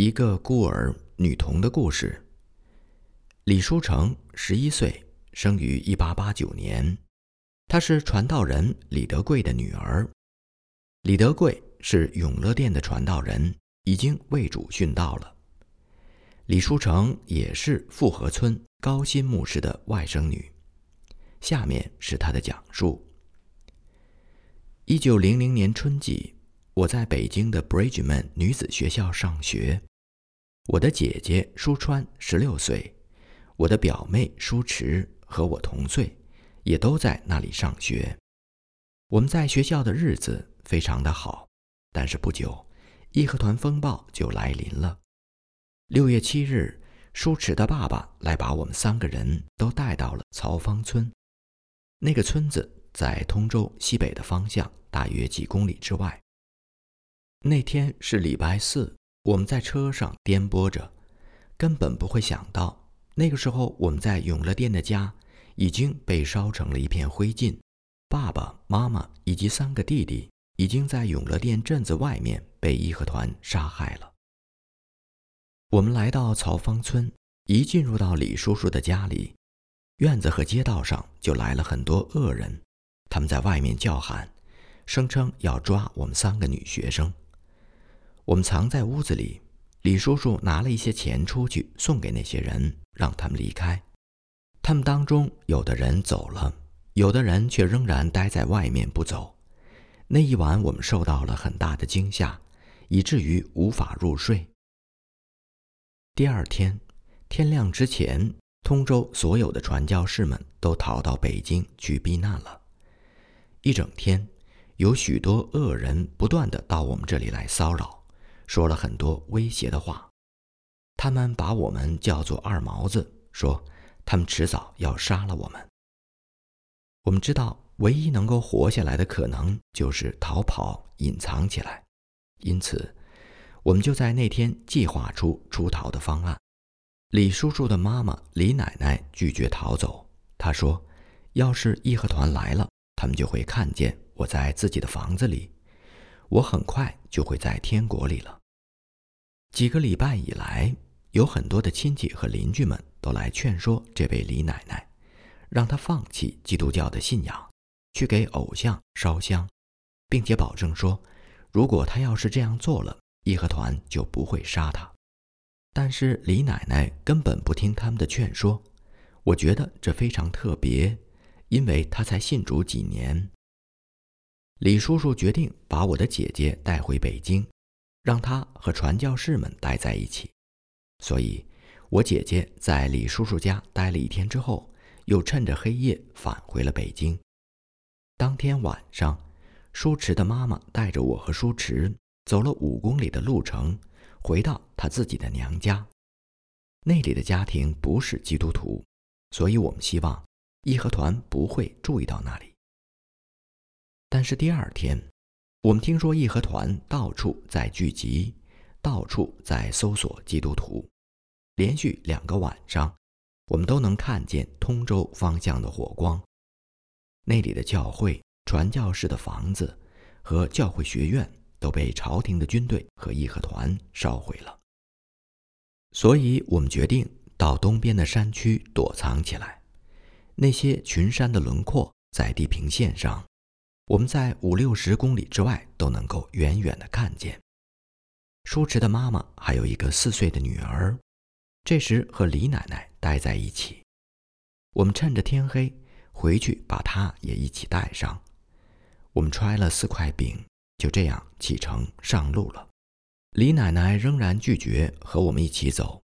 一个孤儿女童的故事。李书成十一岁，生于一八八九年，她是传道人李德贵的女儿。李德贵是永乐殿的传道人，已经为主殉道了。李书成也是富河村高新牧师的外甥女。下面是她的讲述。一九零零年春季。我在北京的 Bridgeman 女子学校上学，我的姐姐舒川十六岁，我的表妹舒池和我同岁，也都在那里上学。我们在学校的日子非常的好，但是不久，义和团风暴就来临了。六月七日，舒池的爸爸来把我们三个人都带到了曹芳村，那个村子在通州西北的方向，大约几公里之外。那天是礼拜四，我们在车上颠簸着，根本不会想到，那个时候我们在永乐殿的家已经被烧成了一片灰烬，爸爸妈妈以及三个弟弟已经在永乐殿镇子外面被义和团杀害了。我们来到曹芳村，一进入到李叔叔的家里，院子和街道上就来了很多恶人，他们在外面叫喊，声称要抓我们三个女学生。我们藏在屋子里，李叔叔拿了一些钱出去送给那些人，让他们离开。他们当中有的人走了，有的人却仍然待在外面不走。那一晚我们受到了很大的惊吓，以至于无法入睡。第二天天亮之前，通州所有的传教士们都逃到北京去避难了。一整天，有许多恶人不断的到我们这里来骚扰。说了很多威胁的话，他们把我们叫做二毛子，说他们迟早要杀了我们。我们知道，唯一能够活下来的可能就是逃跑、隐藏起来，因此，我们就在那天计划出出逃的方案。李叔叔的妈妈李奶奶拒绝逃走，她说：“要是义和团来了，他们就会看见我在自己的房子里，我很快就会在天国里了。”几个礼拜以来，有很多的亲戚和邻居们都来劝说这位李奶奶，让她放弃基督教的信仰，去给偶像烧香，并且保证说，如果她要是这样做了，义和团就不会杀她。但是李奶奶根本不听他们的劝说，我觉得这非常特别，因为她才信主几年。李叔叔决定把我的姐姐带回北京。让他和传教士们待在一起，所以，我姐姐在李叔叔家待了一天之后，又趁着黑夜返回了北京。当天晚上，舒池的妈妈带着我和舒池走了五公里的路程，回到她自己的娘家。那里的家庭不是基督徒，所以我们希望义和团不会注意到那里。但是第二天。我们听说义和团到处在聚集，到处在搜索基督徒。连续两个晚上，我们都能看见通州方向的火光。那里的教会、传教士的房子和教会学院都被朝廷的军队和义和团烧毁了。所以我们决定到东边的山区躲藏起来。那些群山的轮廓在地平线上。我们在五六十公里之外都能够远远的看见。舒池的妈妈还有一个四岁的女儿，这时和李奶奶待在一起。我们趁着天黑回去，把她也一起带上。我们揣了四块饼，就这样启程上路了。李奶奶仍然拒绝和我们一起走。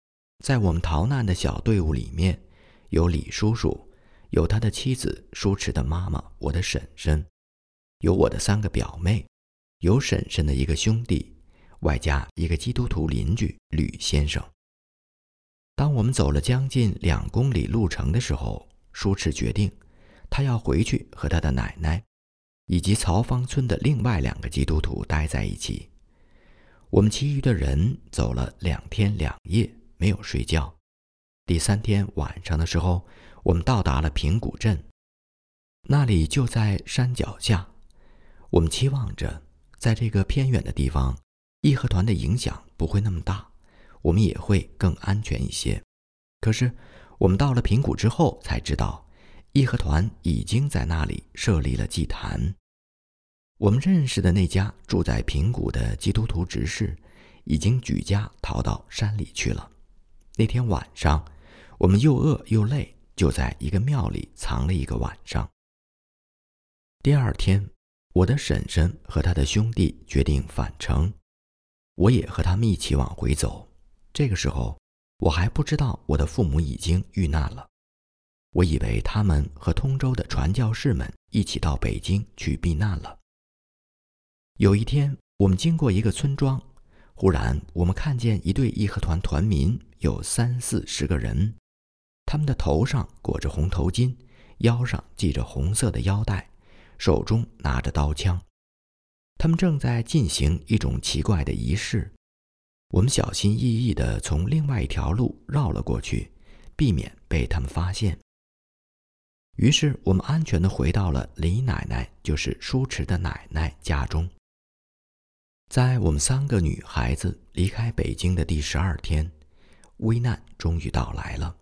在我们逃难的小队伍里面，有李叔叔，有他的妻子舒池的妈妈，我的婶婶。有我的三个表妹，有婶婶的一个兄弟，外加一个基督徒邻居吕先生。当我们走了将近两公里路程的时候，舒池决定，他要回去和他的奶奶，以及曹芳村的另外两个基督徒待在一起。我们其余的人走了两天两夜，没有睡觉。第三天晚上的时候，我们到达了平谷镇，那里就在山脚下。我们期望着，在这个偏远的地方，义和团的影响不会那么大，我们也会更安全一些。可是，我们到了平谷之后才知道，义和团已经在那里设立了祭坛。我们认识的那家住在平谷的基督徒执事，已经举家逃到山里去了。那天晚上，我们又饿又累，就在一个庙里藏了一个晚上。第二天，我的婶婶和他的兄弟决定返程，我也和他们一起往回走。这个时候，我还不知道我的父母已经遇难了，我以为他们和通州的传教士们一起到北京去避难了。有一天，我们经过一个村庄，忽然我们看见一队义和团团民，有三四十个人，他们的头上裹着红头巾，腰上系着红色的腰带，手中拿着刀枪，他们正在进行一种奇怪的仪式。我们小心翼翼地从另外一条路绕了过去，避免被他们发现。于是，我们安全地回到了李奶奶，就是舒池的奶奶家中。在我们三个女孩子离开北京的第十二天，危难终于到来了。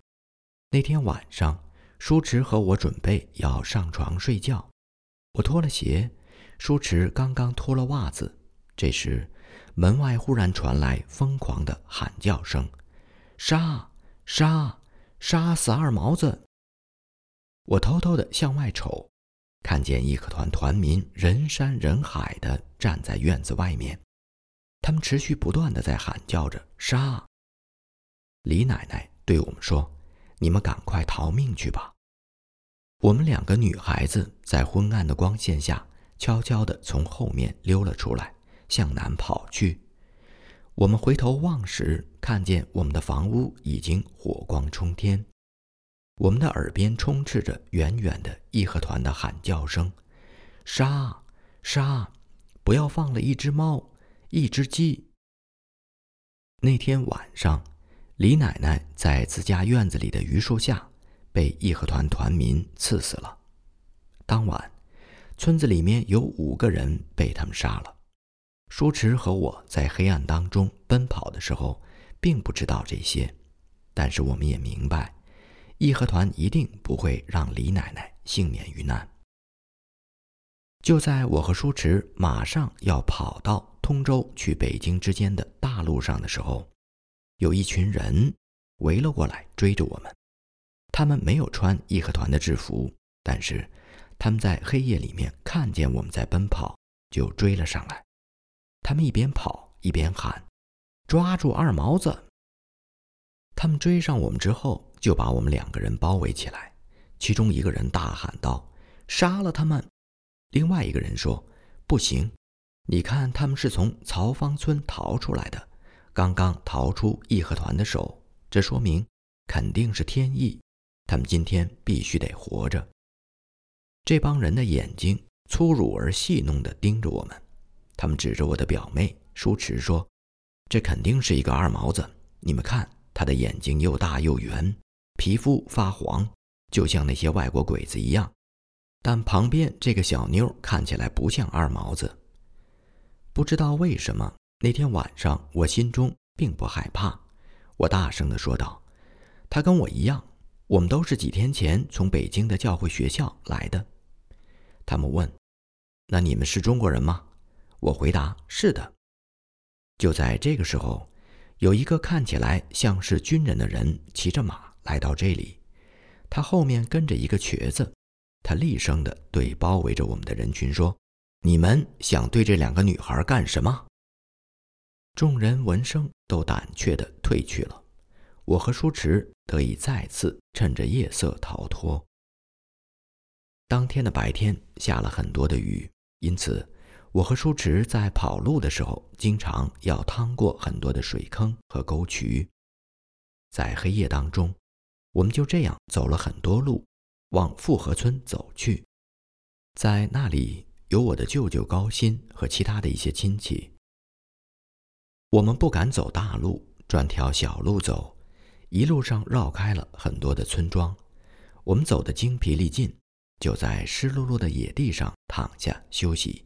那天晚上，舒池和我准备要上床睡觉，我脱了鞋，舒池刚刚脱了袜子。这时，门外忽然传来疯狂的喊叫声：“杀！杀！杀死二毛子！”我偷偷地向外瞅。看见义和团团民人山人海地站在院子外面，他们持续不断地在喊叫着“杀”。李奶奶对我们说：“你们赶快逃命去吧！”我们两个女孩子在昏暗的光线下悄悄地从后面溜了出来，向南跑去。我们回头望时，看见我们的房屋已经火光冲天。我们的耳边充斥着远远的义和团的喊叫声：“杀！杀！不要放了一只猫，一只鸡。”那天晚上，李奶奶在自家院子里的榆树下被义和团团民刺死了。当晚，村子里面有五个人被他们杀了。舒池和我在黑暗当中奔跑的时候，并不知道这些，但是我们也明白。义和团一定不会让李奶奶幸免于难。就在我和舒池马上要跑到通州去北京之间的大路上的时候，有一群人围了过来追着我们。他们没有穿义和团的制服，但是他们在黑夜里面看见我们在奔跑，就追了上来。他们一边跑一边喊：“抓住二毛子！”他们追上我们之后。就把我们两个人包围起来，其中一个人大喊道：“杀了他们！”另外一个人说：“不行，你看他们是从曹芳村逃出来的，刚刚逃出义和团的手，这说明肯定是天意，他们今天必须得活着。”这帮人的眼睛粗鲁而戏弄地盯着我们，他们指着我的表妹舒池说：“这肯定是一个二毛子，你们看，他的眼睛又大又圆。”皮肤发黄，就像那些外国鬼子一样，但旁边这个小妞看起来不像二毛子。不知道为什么，那天晚上我心中并不害怕。我大声地说道：“她跟我一样，我们都是几天前从北京的教会学校来的。”他们问：“那你们是中国人吗？”我回答：“是的。”就在这个时候，有一个看起来像是军人的人骑着马。来到这里，他后面跟着一个瘸子。他厉声地对包围着我们的人群说：“你们想对这两个女孩干什么？”众人闻声都胆怯地退去了。我和舒池得以再次趁着夜色逃脱。当天的白天下了很多的雨，因此我和舒池在跑路的时候，经常要趟过很多的水坑和沟渠。在黑夜当中。我们就这样走了很多路，往富河村走去，在那里有我的舅舅高鑫和其他的一些亲戚。我们不敢走大路，转条小路走，一路上绕开了很多的村庄。我们走得精疲力尽，就在湿漉漉的野地上躺下休息。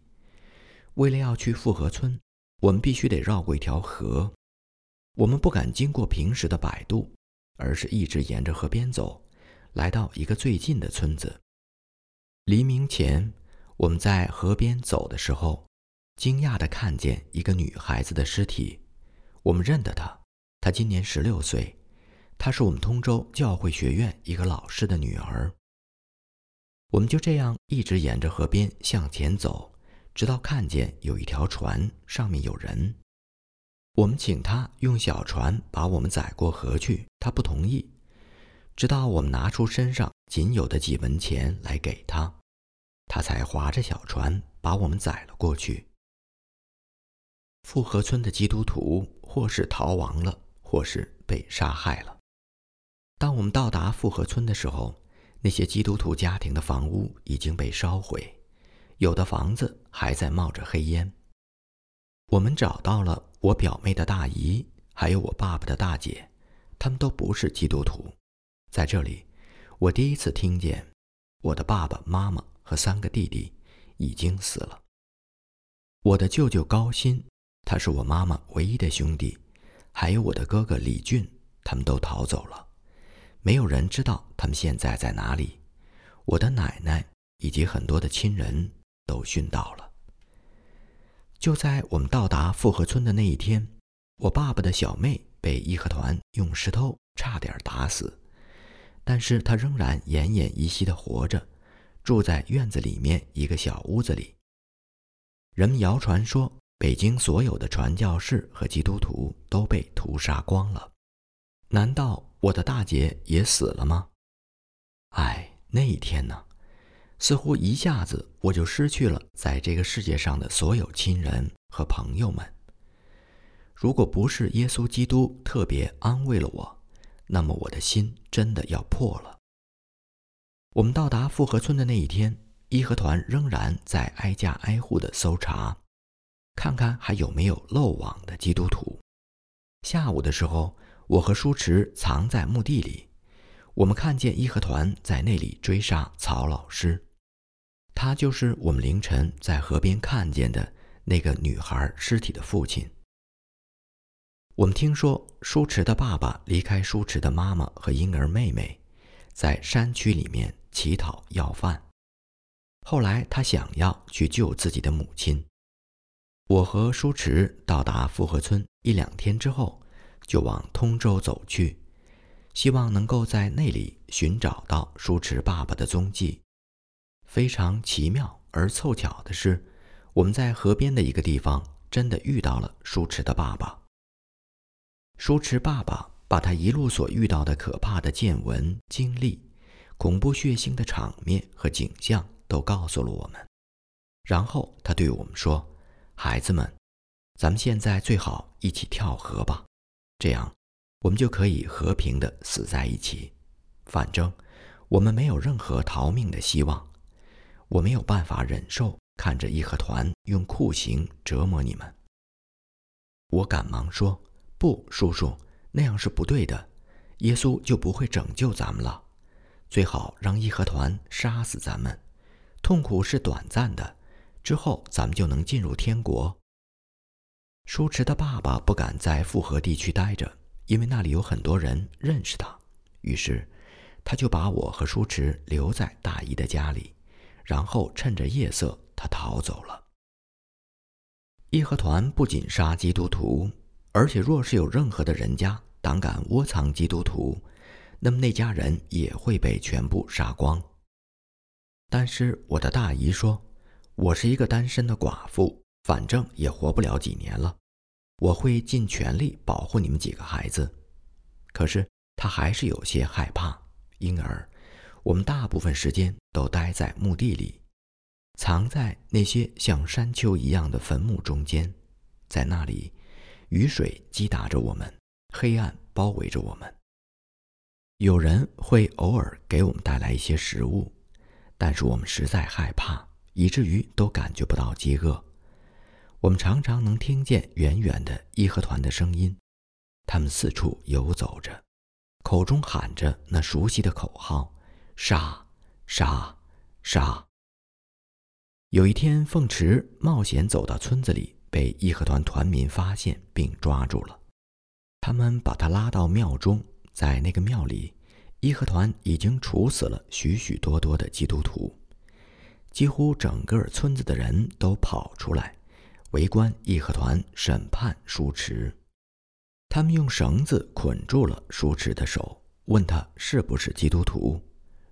为了要去富河村，我们必须得绕过一条河。我们不敢经过平时的摆渡，而是一直沿着河边走，来到一个最近的村子。黎明前，我们在河边走的时候，惊讶地看见一个女孩子的尸体。我们认得她，她今年十六岁，她是我们通州教会学院一个老师的女儿。我们就这样一直沿着河边向前走，直到看见有一条船，上面有人。我们请他用小船把我们载过河去，他不同意。直到我们拿出身上仅有的几文钱来给他，他才划着小船把我们载了过去。富河村的基督徒或是逃亡了，或是被杀害了。当我们到达富河村的时候，那些基督徒家庭的房屋已经被烧毁，有的房子还在冒着黑烟。我们找到了。我表妹的大姨，还有我爸爸的大姐，他们都不是基督徒。在这里，我第一次听见我的爸爸妈妈和三个弟弟已经死了。我的舅舅高鑫，他是我妈妈唯一的兄弟，还有我的哥哥李俊，他们都逃走了，没有人知道他们现在在哪里。我的奶奶以及很多的亲人都殉道了。就在我们到达富河村的那一天，我爸爸的小妹被义和团用石头差点打死，但是她仍然奄奄一息的活着，住在院子里面一个小屋子里。人们谣传说，北京所有的传教士和基督徒都被屠杀光了。难道我的大姐也死了吗？哎，那一天呢？似乎一下子我就失去了在这个世界上的所有亲人和朋友们。如果不是耶稣基督特别安慰了我，那么我的心真的要破了。我们到达富河村的那一天，义和团仍然在挨家挨户的搜查，看看还有没有漏网的基督徒。下午的时候，我和舒池藏在墓地里，我们看见义和团在那里追杀曹老师。他就是我们凌晨在河边看见的那个女孩尸体的父亲。我们听说舒池的爸爸离开舒池的妈妈和婴儿妹妹，在山区里面乞讨要饭。后来他想要去救自己的母亲。我和舒池到达富河村一两天之后，就往通州走去，希望能够在那里寻找到舒池爸爸的踪迹。非常奇妙而凑巧的是，我们在河边的一个地方真的遇到了舒池的爸爸。舒池爸爸把他一路所遇到的可怕的见闻经历、恐怖血腥的场面和景象都告诉了我们。然后他对我们说：“孩子们，咱们现在最好一起跳河吧，这样我们就可以和平的死在一起。反正我们没有任何逃命的希望。”我没有办法忍受看着义和团用酷刑折磨你们。我赶忙说：“不，叔叔，那样是不对的。耶稣就不会拯救咱们了。最好让义和团杀死咱们。痛苦是短暂的，之后咱们就能进入天国。”舒池的爸爸不敢在富河地区待着，因为那里有很多人认识他。于是，他就把我和舒池留在大姨的家里。然后趁着夜色，他逃走了。义和团不仅杀基督徒，而且若是有任何的人家胆敢窝藏基督徒，那么那家人也会被全部杀光。但是我的大姨说：“我是一个单身的寡妇，反正也活不了几年了，我会尽全力保护你们几个孩子。”可是他还是有些害怕，因而。我们大部分时间都待在墓地里，藏在那些像山丘一样的坟墓中间，在那里，雨水击打着我们，黑暗包围着我们。有人会偶尔给我们带来一些食物，但是我们实在害怕，以至于都感觉不到饥饿。我们常常能听见远远的义和团的声音，他们四处游走着，口中喊着那熟悉的口号。杀！杀！杀！有一天，凤池冒险走到村子里，被义和团团民发现并抓住了。他们把他拉到庙中，在那个庙里，义和团已经处死了许许多多的基督徒，几乎整个村子的人都跑出来，围观义和团审判舒池。他们用绳子捆住了舒池的手，问他是不是基督徒。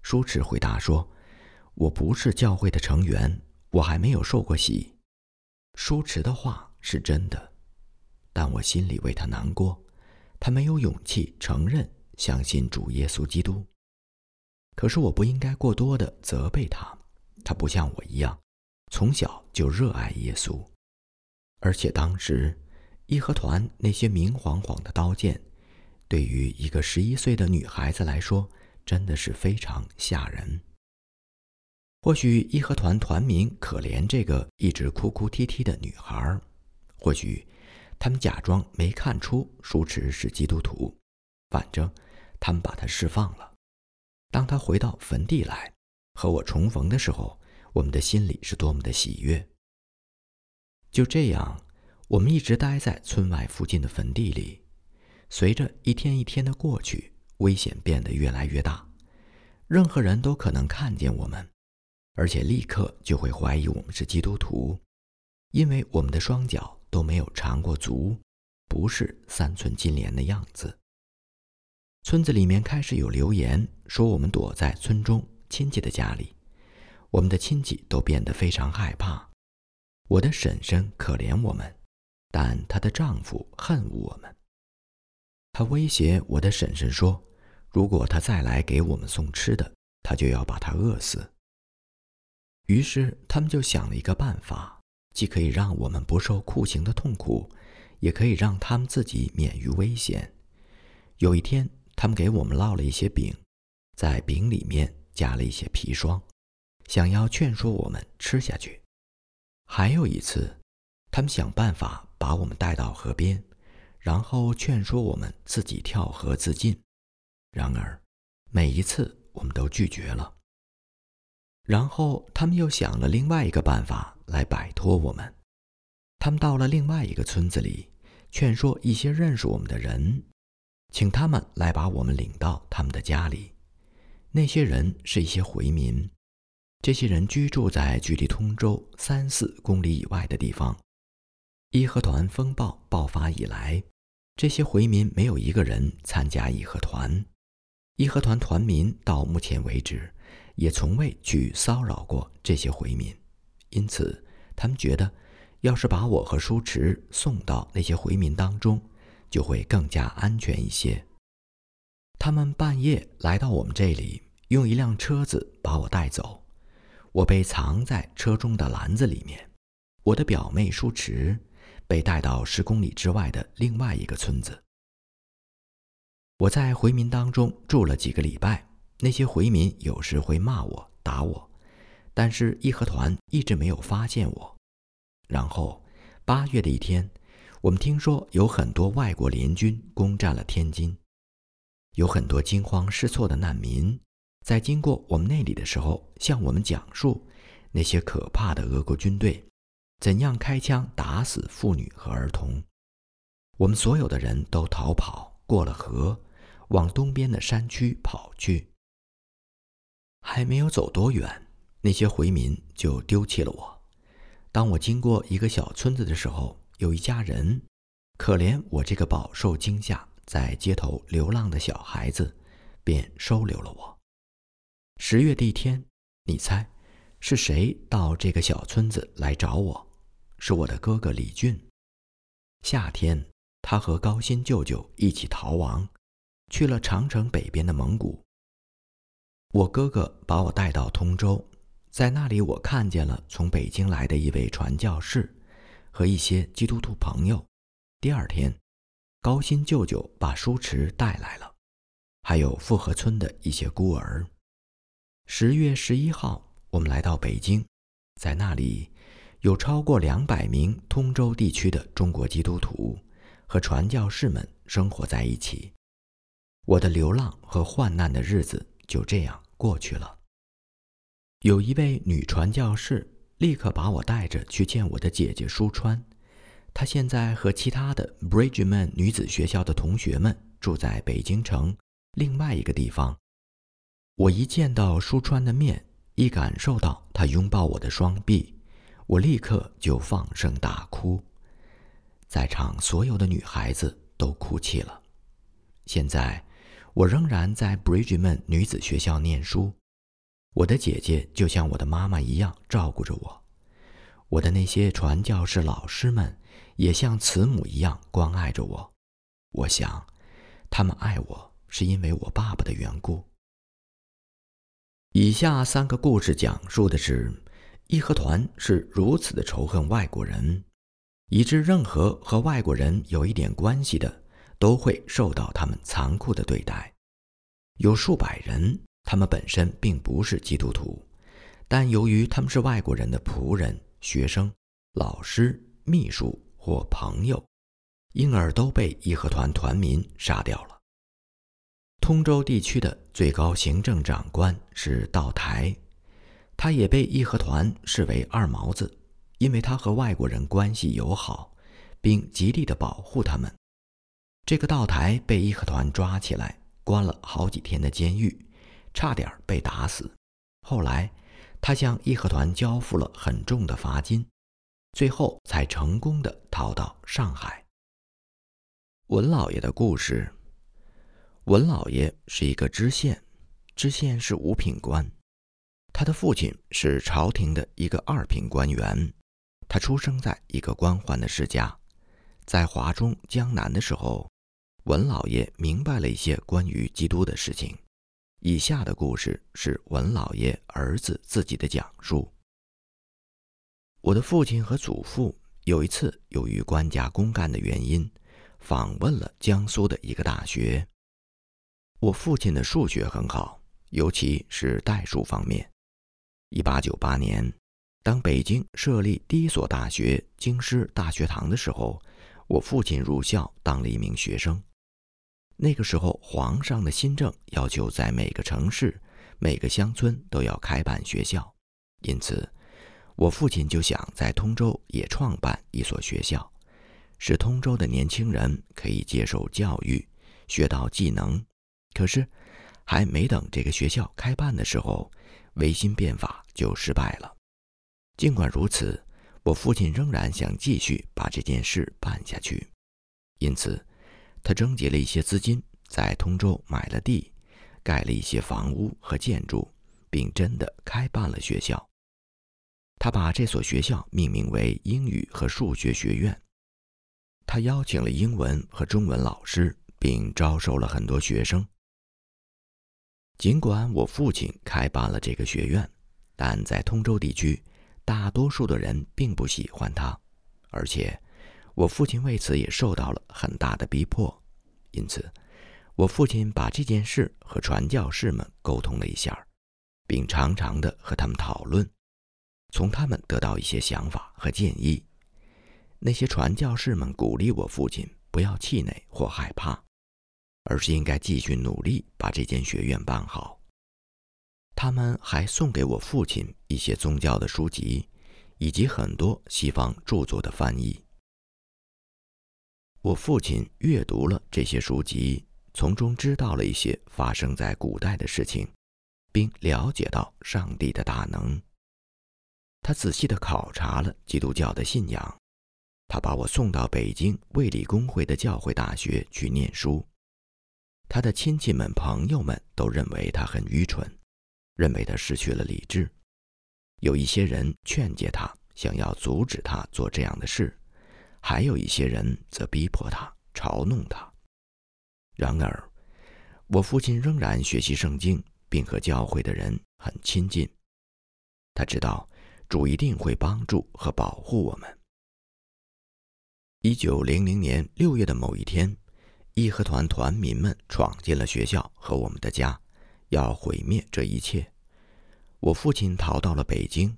舒池回答说：“我不是教会的成员，我还没有受过洗。”舒池的话是真的，但我心里为他难过。他没有勇气承认相信主耶稣基督。可是我不应该过多的责备他，他不像我一样，从小就热爱耶稣，而且当时义和团那些明晃晃的刀剑，对于一个十一岁的女孩子来说，真的是非常吓人。或许义和团团民可怜这个一直哭哭啼啼的女孩，或许。他们假装没看出舒池是基督徒，反正他们把他释放了。当他回到坟地来和我重逢的时候，我们的心里是多么的喜悦。就这样，我们一直待在村外附近的坟地里。随着一天一天的过去，危险变得越来越大，任何人都可能看见我们，而且立刻就会怀疑我们是基督徒，因为我们的双脚。都没有缠过足，不是三寸金莲的样子。村子里面开始有流言说我们躲在村中亲戚的家里，我们的亲戚都变得非常害怕。我的婶婶可怜我们，但她的丈夫恨我们。他威胁我的婶婶说，如果他再来给我们送吃的，他就要把他饿死。于是他们就想了一个办法。既可以让我们不受酷刑的痛苦，也可以让他们自己免于危险。有一天，他们给我们烙了一些饼，在饼里面加了一些砒霜，想要劝说我们吃下去。还有一次，他们想办法把我们带到河边，然后劝说我们自己跳河自尽。然而，每一次我们都拒绝了。然后，他们又想了另外一个办法。来摆脱我们，他们到了另外一个村子里，劝说一些认识我们的人，请他们来把我们领到他们的家里。那些人是一些回民，这些人居住在距离通州三四公里以外的地方。义和团风暴爆发以来，这些回民没有一个人参加义和团，义和团团民到目前为止也从未去骚扰过这些回民。因此，他们觉得，要是把我和舒池送到那些回民当中，就会更加安全一些。他们半夜来到我们这里，用一辆车子把我带走。我被藏在车中的篮子里面。我的表妹舒池被带到十公里之外的另外一个村子。我在回民当中住了几个礼拜，那些回民有时会骂我、打我。但是义和团一直没有发现我。然后，八月的一天，我们听说有很多外国联军攻占了天津，有很多惊慌失措的难民在经过我们那里的时候，向我们讲述那些可怕的俄国军队怎样开枪打死妇女和儿童。我们所有的人都逃跑过了河，往东边的山区跑去。还没有走多远。那些回民就丢弃了我。当我经过一个小村子的时候，有一家人，可怜我这个饱受惊吓、在街头流浪的小孩子，便收留了我。十月的一天，你猜是谁到这个小村子来找我？是我的哥哥李俊。夏天，他和高新舅舅一起逃亡，去了长城北边的蒙古。我哥哥把我带到通州。在那里，我看见了从北京来的一位传教士和一些基督徒朋友。第二天，高新舅舅把书池带来了，还有富河村的一些孤儿。十月十一号，我们来到北京，在那里有超过两百名通州地区的中国基督徒和传教士们生活在一起。我的流浪和患难的日子就这样过去了。有一位女传教士立刻把我带着去见我的姐姐舒川，她现在和其他的 Bridgeman 女子学校的同学们住在北京城另外一个地方。我一见到舒川的面，一感受到他拥抱我的双臂，我立刻就放声大哭。在场所有的女孩子都哭泣了。现在，我仍然在 Bridgeman 女子学校念书，我的姐姐就像我的妈妈一样照顾着我，我的那些传教士老师们。也像慈母一样关爱着我，我想，他们爱我是因为我爸爸的缘故。以下三个故事讲述的是，义和团是如此的仇恨外国人，以致任何和外国人有一点关系的，都会受到他们残酷的对待。有数百人，他们本身并不是基督徒，但由于他们是外国人的仆人、学生、老师、秘书。或朋友，因而都被义和团团民杀掉了。通州地区的最高行政长官是道台，他也被义和团视为二毛子，因为他和外国人关系友好，并极力的保护他们。这个道台被义和团抓起来，关了好几天的监狱，差点被打死。后来，他向义和团交付了很重的罚金。最后才成功的逃到上海。文老爷的故事。文老爷是一个知县，知县是五品官，他的父亲是朝廷的一个二品官员。他出生在一个官宦的世家，在华中江南的时候，文老爷明白了一些关于基督的事情。以下的故事是文老爷儿子自己的讲述。我的父亲和祖父有一次由于官家公干的原因，访问了江苏的一个大学。我父亲的数学很好，尤其是代数方面。一八九八年，当北京设立第一所大学——京师大学堂的时候，我父亲入校当了一名学生。那个时候，皇上的新政要求在每个城市、每个乡村都要开办学校，因此。我父亲就想在通州也创办一所学校，使通州的年轻人可以接受教育，学到技能。可是，还没等这个学校开办的时候，维新变法就失败了。尽管如此，我父亲仍然想继续把这件事办下去，因此，他征集了一些资金，在通州买了地，盖了一些房屋和建筑，并真的开办了学校。他把这所学校命名为英语和数学学院。他邀请了英文和中文老师，并招收了很多学生。尽管我父亲开办了这个学院，但在通州地区，大多数的人并不喜欢他，而且我父亲为此也受到了很大的逼迫。因此，我父亲把这件事和传教士们沟通了一下，并常常的和他们讨论。从他们得到一些想法和建议。那些传教士们鼓励我父亲不要气馁或害怕，而是应该继续努力把这间学院办好。他们还送给我父亲一些宗教的书籍，以及很多西方著作的翻译。我父亲阅读了这些书籍，从中知道了一些发生在古代的事情，并了解到上帝的大能。他仔细地考察了基督教的信仰，他把我送到北京卫理公会的教会大学去念书。他的亲戚们、朋友们都认为他很愚蠢，认为他失去了理智。有一些人劝诫他，想要阻止他做这样的事；还有一些人则逼迫他、嘲弄他。然而，我父亲仍然学习圣经，并和教会的人很亲近。他知道。主一定会帮助和保护我们。一九零零年六月的某一天，义和团团民们闯进了学校和我们的家，要毁灭这一切。我父亲逃到了北京，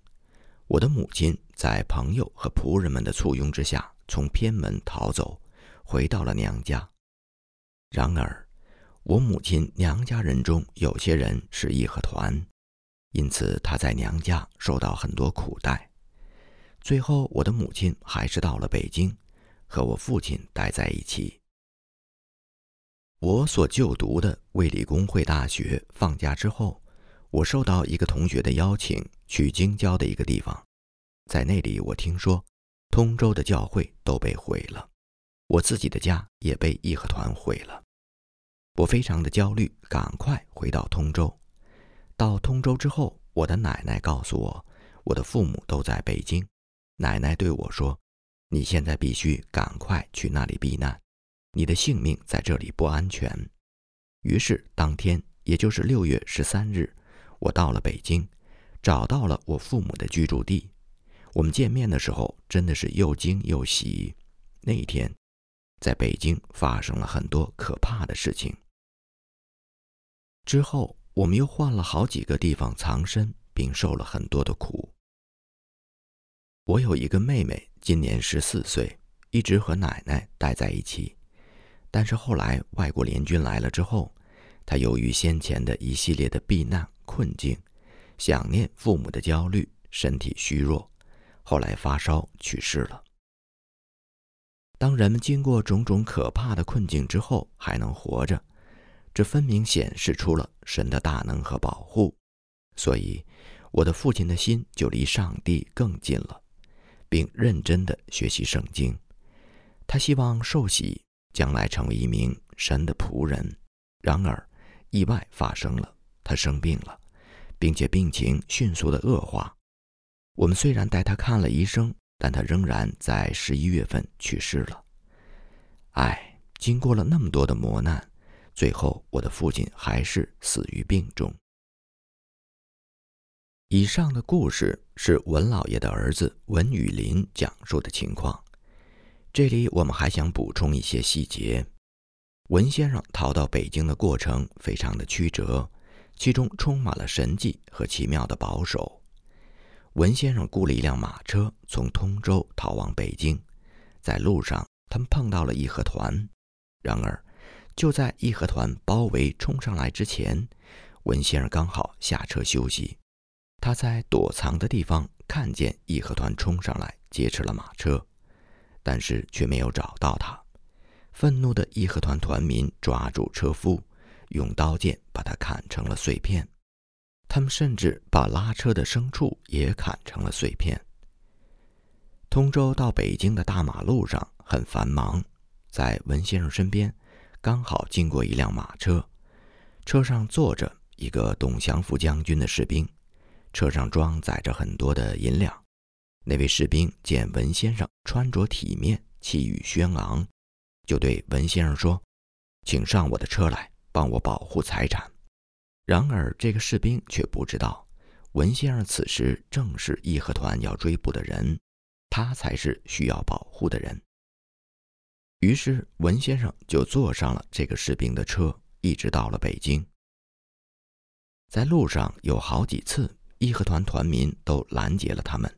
我的母亲在朋友和仆人们的簇拥之下，从偏门逃走，回到了娘家。然而，我母亲娘家人中有些人是义和团。因此，她在娘家受到很多苦待。最后，我的母亲还是到了北京，和我父亲待在一起。我所就读的卫理公会大学放假之后，我受到一个同学的邀请，去京郊的一个地方。在那里，我听说通州的教会都被毁了，我自己的家也被义和团毁了。我非常的焦虑，赶快回到通州。到通州之后，我的奶奶告诉我，我的父母都在北京。奶奶对我说：“你现在必须赶快去那里避难。”你的性命在这里不安全。于是当天，也就是六月十三日，我到了北京，找到了我父母的居住地。我们见面的时候，真的是又惊又喜。那一天，在北京发生了很多可怕的事情。之后，我们又换了好几个地方藏身，并受了很多的苦。我有一个妹妹，今年十四岁，一直和奶奶待在一起。但是后来外国联军来了之后，他由于先前的一系列的避难困境，想念父母的焦虑，身体虚弱，后来发烧去世了。当人们经过种种可怕的困境之后还能活着，这分明显示出了神的大能和保护。所以，我的父亲的心就离上帝更近了，并认真地学习圣经。他希望受洗。将来成为一名神的仆人，然而意外发生了，他生病了，并且病情迅速的恶化。我们虽然带他看了医生，但他仍然在十一月份去世了。唉，经过了那么多的磨难，最后我的父亲还是死于病中。以上的故事是文老爷的儿子文雨林讲述的情况。这里我们还想补充一些细节。文先生逃到北京的过程非常的曲折，其中充满了神迹和奇妙的保守。文先生雇了一辆马车从通州逃往北京，在路上他们碰到了义和团。然而，就在义和团包围冲上来之前，文先生刚好下车休息。他在躲藏的地方看见义和团冲上来劫持了马车。但是却没有找到他。愤怒的义和团团民抓住车夫，用刀剑把他砍成了碎片。他们甚至把拉车的牲畜也砍成了碎片。通州到北京的大马路上很繁忙，在文先生身边，刚好经过一辆马车，车上坐着一个董祥福将军的士兵，车上装载着很多的银两。那位士兵见文先生穿着体面，气宇轩昂，就对文先生说：“请上我的车来，帮我保护财产。”然而，这个士兵却不知道，文先生此时正是义和团要追捕的人，他才是需要保护的人。于是，文先生就坐上了这个士兵的车，一直到了北京。在路上有好几次，义和团团民都拦截了他们。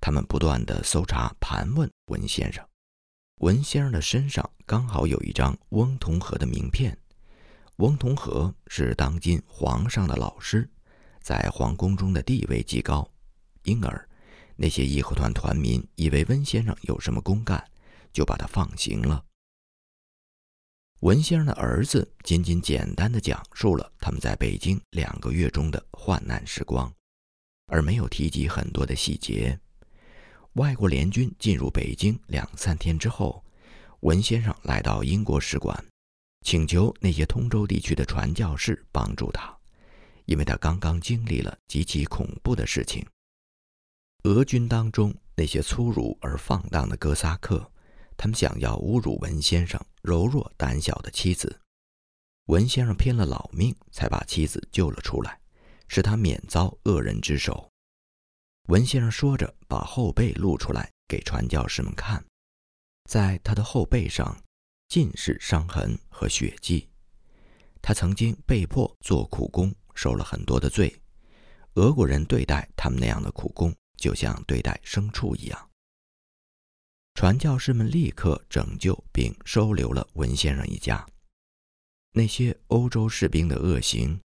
他们不断地搜查、盘问文先生。文先生的身上刚好有一张翁同龢的名片。翁同龢是当今皇上的老师，在皇宫中的地位极高，因而那些义和团团民以为温先生有什么公干，就把他放行了。文先生的儿子仅仅简单的讲述了他们在北京两个月中的患难时光，而没有提及很多的细节。外国联军进入北京两三天之后，文先生来到英国使馆，请求那些通州地区的传教士帮助他，因为他刚刚经历了极其恐怖的事情。俄军当中那些粗鲁而放荡的哥萨克，他们想要侮辱文先生柔弱胆小的妻子。文先生拼了老命才把妻子救了出来，使他免遭恶人之手。文先生说着，把后背露出来给传教士们看，在他的后背上尽是伤痕和血迹。他曾经被迫做苦工，受了很多的罪。俄国人对待他们那样的苦工，就像对待牲畜一样。传教士们立刻拯救并收留了文先生一家。那些欧洲士兵的恶行，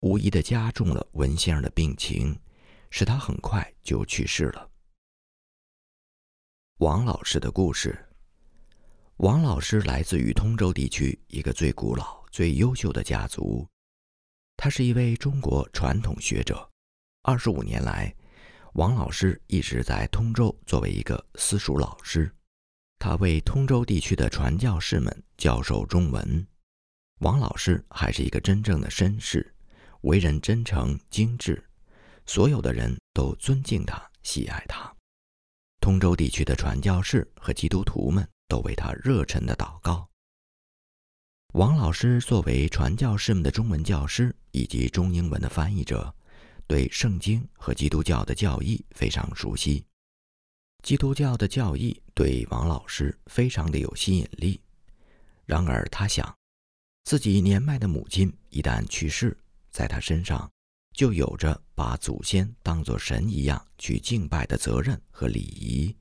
无疑的加重了文先生的病情。使他很快就去世了。王老师的故事，王老师来自于通州地区一个最古老、最优秀的家族，他是一位中国传统学者。二十五年来，王老师一直在通州作为一个私塾老师，他为通州地区的传教士们教授中文。王老师还是一个真正的绅士，为人真诚精致，所有的人都尊敬他、喜爱他。通州地区的传教士和基督徒们都为他热忱的祷告。王老师作为传教士们的中文教师以及中英文的翻译者。对圣经和基督教的教义非常熟悉，基督教的教义对王老师非常的有吸引力。然而，他想，自己年迈的母亲一旦去世，在他身上就有着把祖先当作神一样去敬拜的责任和礼仪。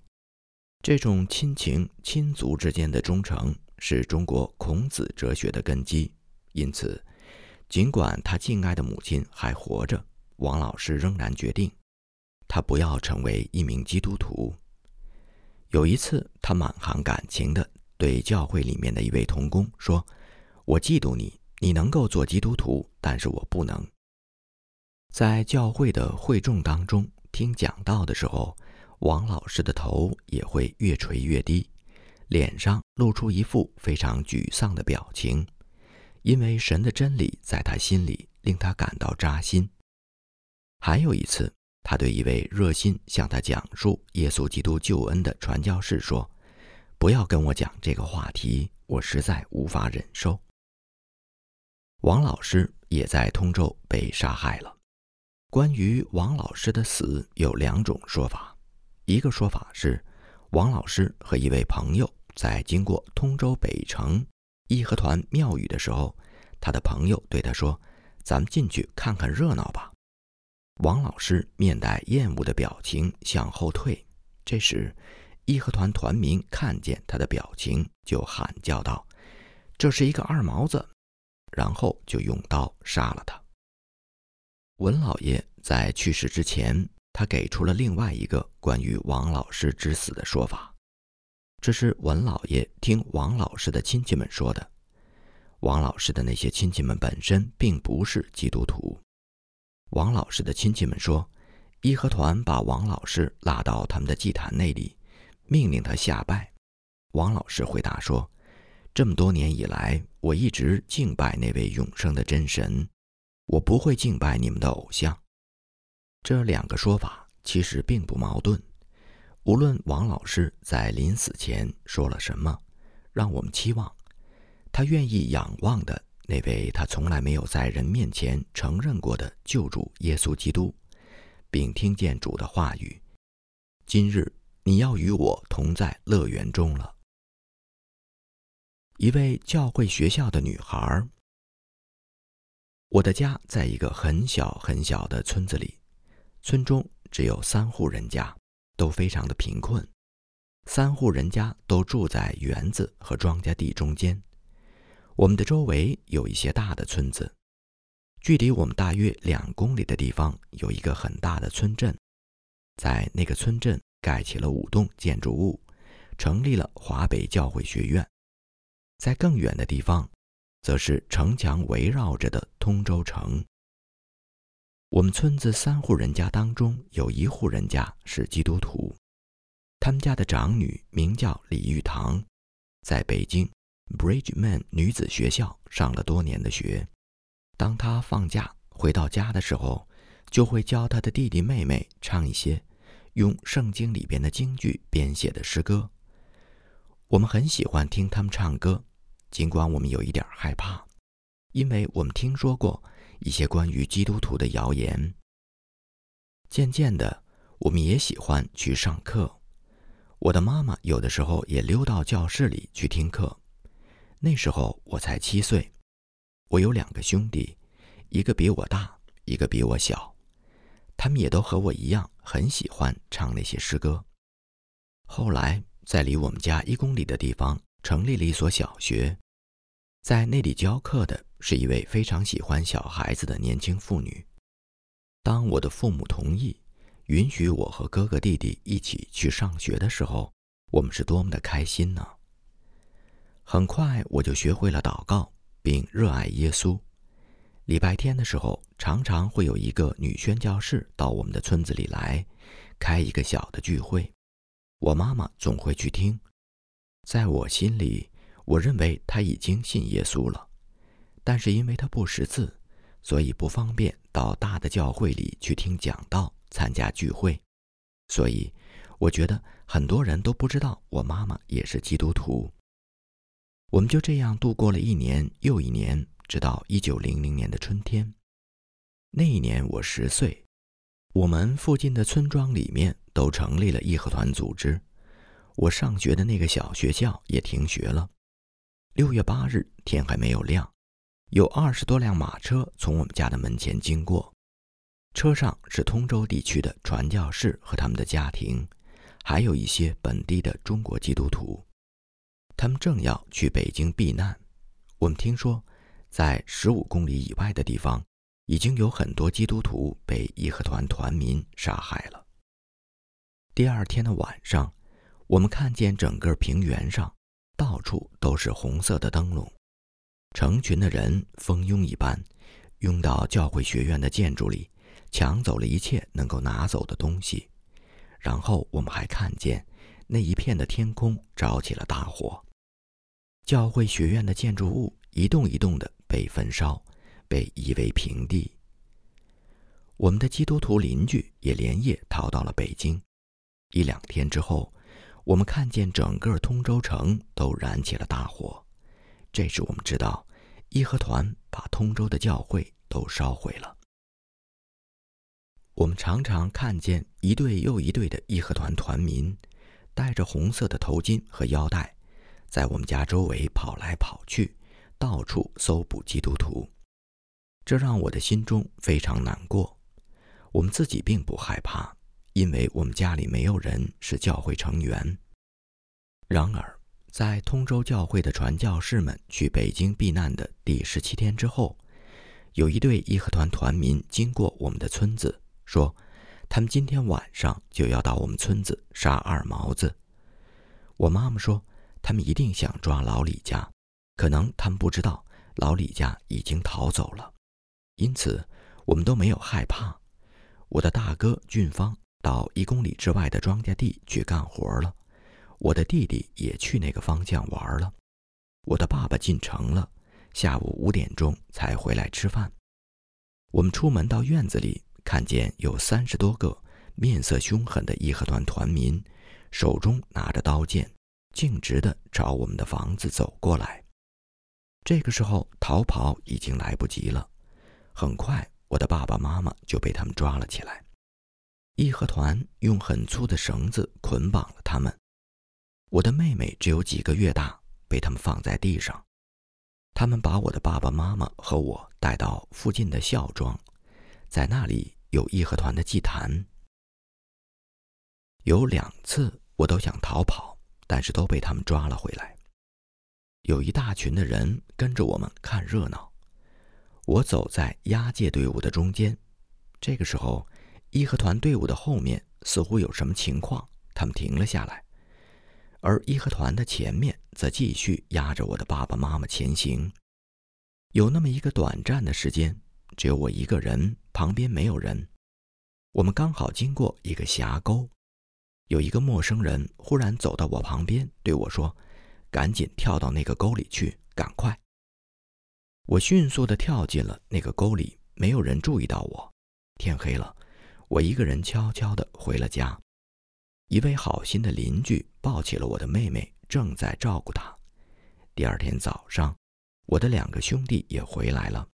这种亲情、亲族之间的忠诚是中国孔子哲学的根基。因此，尽管他敬爱的母亲还活着。王老师仍然决定，他不要成为一名基督徒。有一次，他满含感情地对教会里面的一位童工说：“我嫉妒你，你能够做基督徒，但是我不能。”在教会的会众当中听讲道的时候，王老师的头也会越垂越低，脸上露出一副非常沮丧的表情，因为神的真理在他心里令他感到扎心。还有一次，他对一位热心向他讲述耶稣基督救恩的传教士说：“不要跟我讲这个话题，我实在无法忍受。”王老师也在通州被杀害了。关于王老师的死，有两种说法。一个说法是，王老师和一位朋友在经过通州北城义和团庙宇的时候，他的朋友对他说：“咱们进去看看热闹吧。”王老师面带厌恶的表情向后退，这时，义和团团民看见他的表情，就喊叫道：“这是一个二毛子！”然后就用刀杀了他。文老爷在去世之前，他给出了另外一个关于王老师之死的说法，这是文老爷听王老师的亲戚们说的。王老师的那些亲戚们本身并不是基督徒。王老师的亲戚们说，义和团把王老师拉到他们的祭坛那里，命令他下拜。王老师回答说：“这么多年以来，我一直敬拜那位永生的真神，我不会敬拜你们的偶像。”这两个说法其实并不矛盾。无论王老师在临死前说了什么，让我们期望他愿意仰望的。那位他从来没有在人面前承认过的救主耶稣基督，并听见主的话语：“今日你要与我同在乐园中了。”一位教会学校的女孩。我的家在一个很小很小的村子里，村中只有三户人家，都非常的贫困。三户人家都住在园子和庄稼地中间。我们的周围有一些大的村子，距离我们大约两公里的地方有一个很大的村镇，在那个村镇盖起了五栋建筑物，成立了华北教会学院。在更远的地方，则是城墙围绕着的通州城。我们村子三户人家当中有一户人家是基督徒，他们家的长女名叫李玉堂，在北京。Bridgeman 女子学校上了多年的学，当她放假回到家的时候，就会教她的弟弟妹妹唱一些用圣经里边的京剧编写的诗歌。我们很喜欢听他们唱歌，尽管我们有一点害怕，因为我们听说过一些关于基督徒的谣言。渐渐的，我们也喜欢去上课。我的妈妈有的时候也溜到教室里去听课。那时候我才七岁，我有两个兄弟，一个比我大，一个比我小，他们也都和我一样很喜欢唱那些诗歌。后来在离我们家一公里的地方成立了一所小学，在那里教课的是一位非常喜欢小孩子的年轻妇女。当我的父母同意允许我和哥哥弟弟一起去上学的时候，我们是多么的开心呢！很快我就学会了祷告，并热爱耶稣。礼拜天的时候，常常会有一个女宣教士到我们的村子里来，开一个小的聚会。我妈妈总会去听。在我心里，我认为他已经信耶稣了，但是因为他不识字，所以不方便到大的教会里去听讲道、参加聚会。所以，我觉得很多人都不知道我妈妈也是基督徒。我们就这样度过了一年又一年，直到一九零零年的春天。那一年我十岁，我们附近的村庄里面都成立了义和团组织。我上学的那个小学校也停学了。六月八日，天还没有亮，有二十多辆马车从我们家的门前经过，车上是通州地区的传教士和他们的家庭，还有一些本地的中国基督徒。他们正要去北京避难，我们听说，在十五公里以外的地方，已经有很多基督徒被义和团团民杀害了。第二天的晚上，我们看见整个平原上到处都是红色的灯笼，成群的人蜂拥一般，拥到教会学院的建筑里，抢走了一切能够拿走的东西。然后我们还看见。那一片的天空着起了大火，教会学院的建筑物一栋一栋的被焚烧，被夷为平地。我们的基督徒邻居也连夜逃到了北京。一两天之后，我们看见整个通州城都燃起了大火，这时我们知道，义和团把通州的教会都烧毁了。我们常常看见一队又一队的义和团团民。戴着红色的头巾和腰带，在我们家周围跑来跑去，到处搜捕基督徒，这让我的心中非常难过。我们自己并不害怕，因为我们家里没有人是教会成员。然而，在通州教会的传教士们去北京避难的第十七天之后，有一对义和团团民经过我们的村子，说。他们今天晚上就要到我们村子杀二毛子。我妈妈说，他们一定想抓老李家，可能他们不知道老李家已经逃走了，因此我们都没有害怕。我的大哥俊芳到一公里之外的庄稼地去干活了，我的弟弟也去那个方向玩了。我的爸爸进城了，下午五点钟才回来吃饭。我们出门到院子里。看见有三十多个面色凶狠的义和团团民，手中拿着刀剑，径直的朝我们的房子走过来。这个时候逃跑已经来不及了，很快我的爸爸妈妈就被他们抓了起来。义和团用很粗的绳子捆绑了他们。我的妹妹只有几个月大，被他们放在地上。他们把我的爸爸妈妈和我带到附近的孝庄。在那里有义和团的祭坛。有两次我都想逃跑，但是都被他们抓了回来。有一大群的人跟着我们看热闹，我走在押解队伍的中间。这个时候，义和团队伍的后面似乎有什么情况，他们停了下来，而义和团的前面则继续压着我的爸爸妈妈前行。有那么一个短暂的时间。只有我一个人，旁边没有人。我们刚好经过一个峡沟，有一个陌生人忽然走到我旁边，对我说：“赶紧跳到那个沟里去，赶快！”我迅速地跳进了那个沟里，没有人注意到我。天黑了，我一个人悄悄地回了家。一位好心的邻居抱起了我的妹妹，正在照顾她。第二天早上，我的两个兄弟也回来了。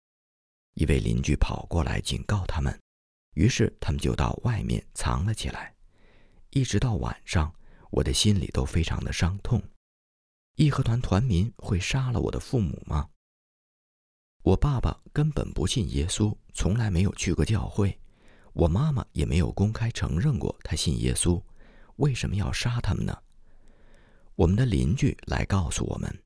一位邻居跑过来警告他们，于是他们就到外面藏了起来。一直到晚上，我的心里都非常的伤痛。义和团团民会杀了我的父母吗？我爸爸根本不信耶稣，从来没有去过教会。我妈妈也没有公开承认过她信耶稣。为什么要杀他们呢？我们的邻居来告诉我们，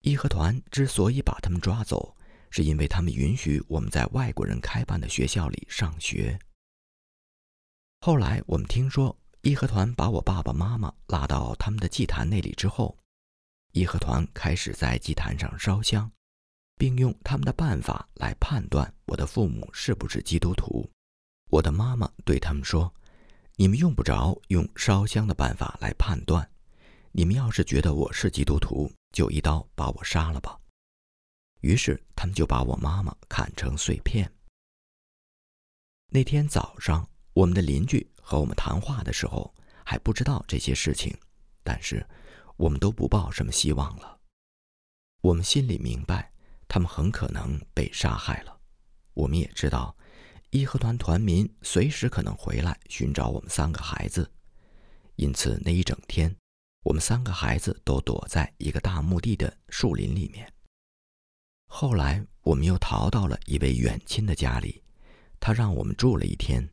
义和团之所以把他们抓走。是因为他们允许我们在外国人开办的学校里上学。后来我们听说义和团把我爸爸妈妈拉到他们的祭坛那里之后，义和团开始在祭坛上烧香，并用他们的办法来判断我的父母是不是基督徒。我的妈妈对他们说：“你们用不着用烧香的办法来判断。你们要是觉得我是基督徒，就一刀把我杀了吧。”于是他们就把我妈妈砍成碎片。那天早上，我们的邻居和我们谈话的时候还不知道这些事情，但是我们都不抱什么希望了。我们心里明白，他们很可能被杀害了。我们也知道，义和团团民随时可能回来寻找我们三个孩子，因此那一整天，我们三个孩子都躲在一个大墓地的树林里面。后来，我们又逃到了一位远亲的家里，他让我们住了一天。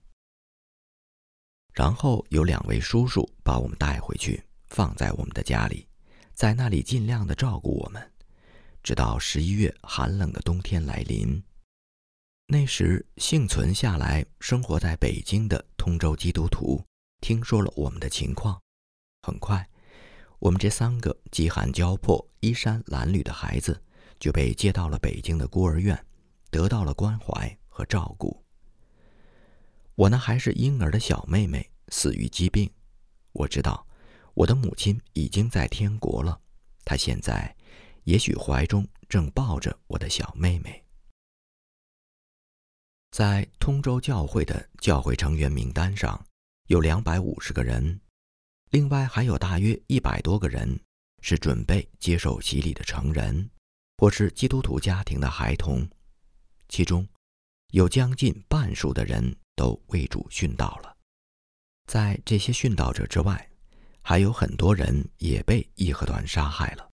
然后有两位叔叔把我们带回去，放在我们的家里，在那里尽量的照顾我们，直到十一月寒冷的冬天来临。那时幸存下来、生活在北京的通州基督徒听说了我们的情况，很快，我们这三个饥寒交迫、衣衫褴褛的孩子。就被接到了北京的孤儿院，得到了关怀和照顾。我那还是婴儿的小妹妹死于疾病，我知道我的母亲已经在天国了，她现在也许怀中正抱着我的小妹妹。在通州教会的教会成员名单上有两百五十个人，另外还有大约一百多个人是准备接受洗礼的成人。或是基督徒家庭的孩童，其中有将近半数的人都为主殉道了。在这些殉道者之外，还有很多人也被义和团杀害了，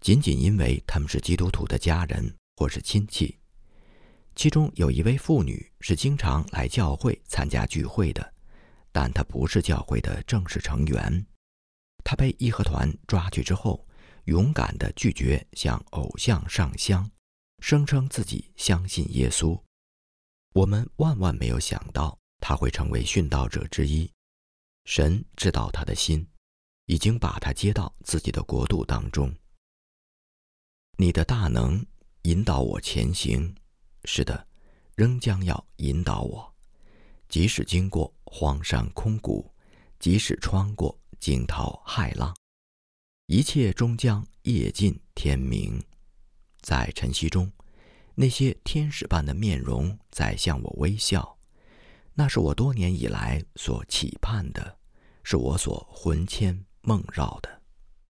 仅仅因为他们是基督徒的家人或是亲戚。其中有一位妇女是经常来教会参加聚会的，但她不是教会的正式成员。她被义和团抓去之后。勇敢地拒绝向偶像上香，声称自己相信耶稣。我们万万没有想到他会成为殉道者之一。神知道他的心，已经把他接到自己的国度当中。你的大能引导我前行，是的，仍将要引导我，即使经过荒山空谷，即使穿过惊涛骇浪。一切终将夜尽天明，在晨曦中，那些天使般的面容在向我微笑。那是我多年以来所期盼的，是我所魂牵梦绕的。